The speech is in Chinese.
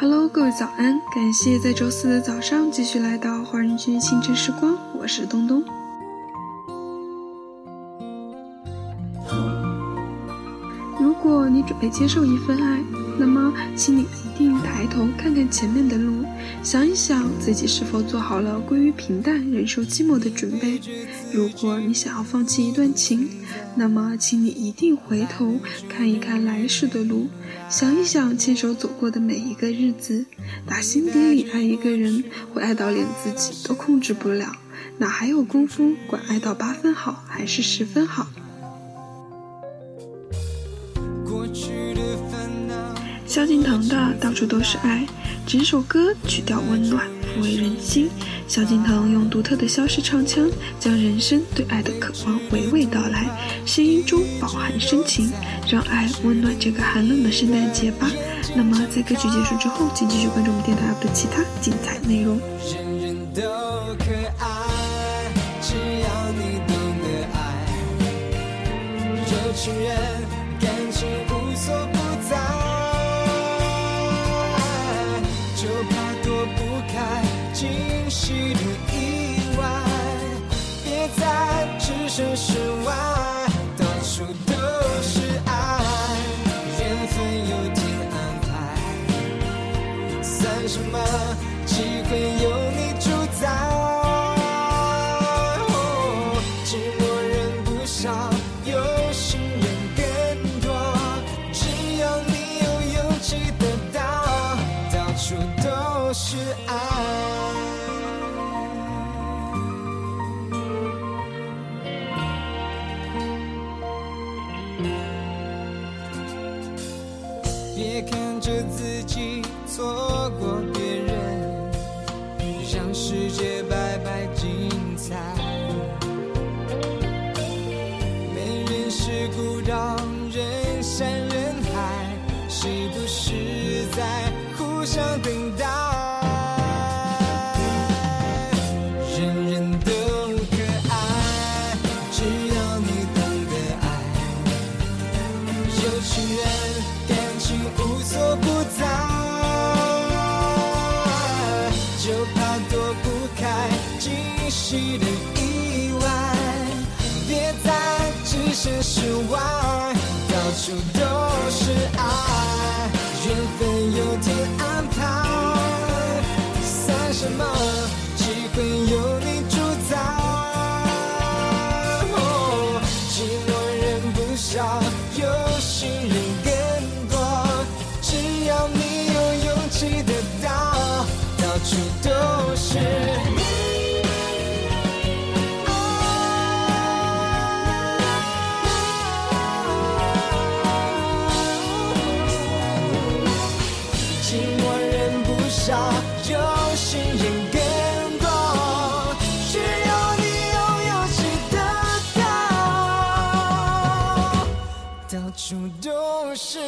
Hello，各位早安！感谢在周四的早上继续来到华人区清晨时光，我是东东。如果你准备接受一份爱，那么请你一定抬头看看前面的路，想一想自己是否做好了归于平淡、忍受寂寞的准备。如果你想要放弃一段情，那么请你一定回头看一看来时的路，想一想牵手走过的每一个日子。打心底里爱一个人，会爱到连自己都控制不了，哪还有功夫管爱到八分好还是十分好？萧敬腾的《到处都是爱》，整首歌曲调温暖，抚慰人心。萧敬腾用独特的萧式唱腔，将人生对爱的渴望娓娓道来，声音中饱含深情，让爱温暖这个寒冷的圣诞节吧。那么，在歌曲结束之后，请继续关注我们电台的其他精彩内容。情人感情无所的意外，别再置身事外到处都是爱，缘分有天安排，算什么？机会有你主宰。寂寞人不少，有心人更多，只要你有勇气得到，到处都是爱。着自己错过别人，让世界白白精彩。没人是孤岛人山人海，是不是在互相等待？到处可是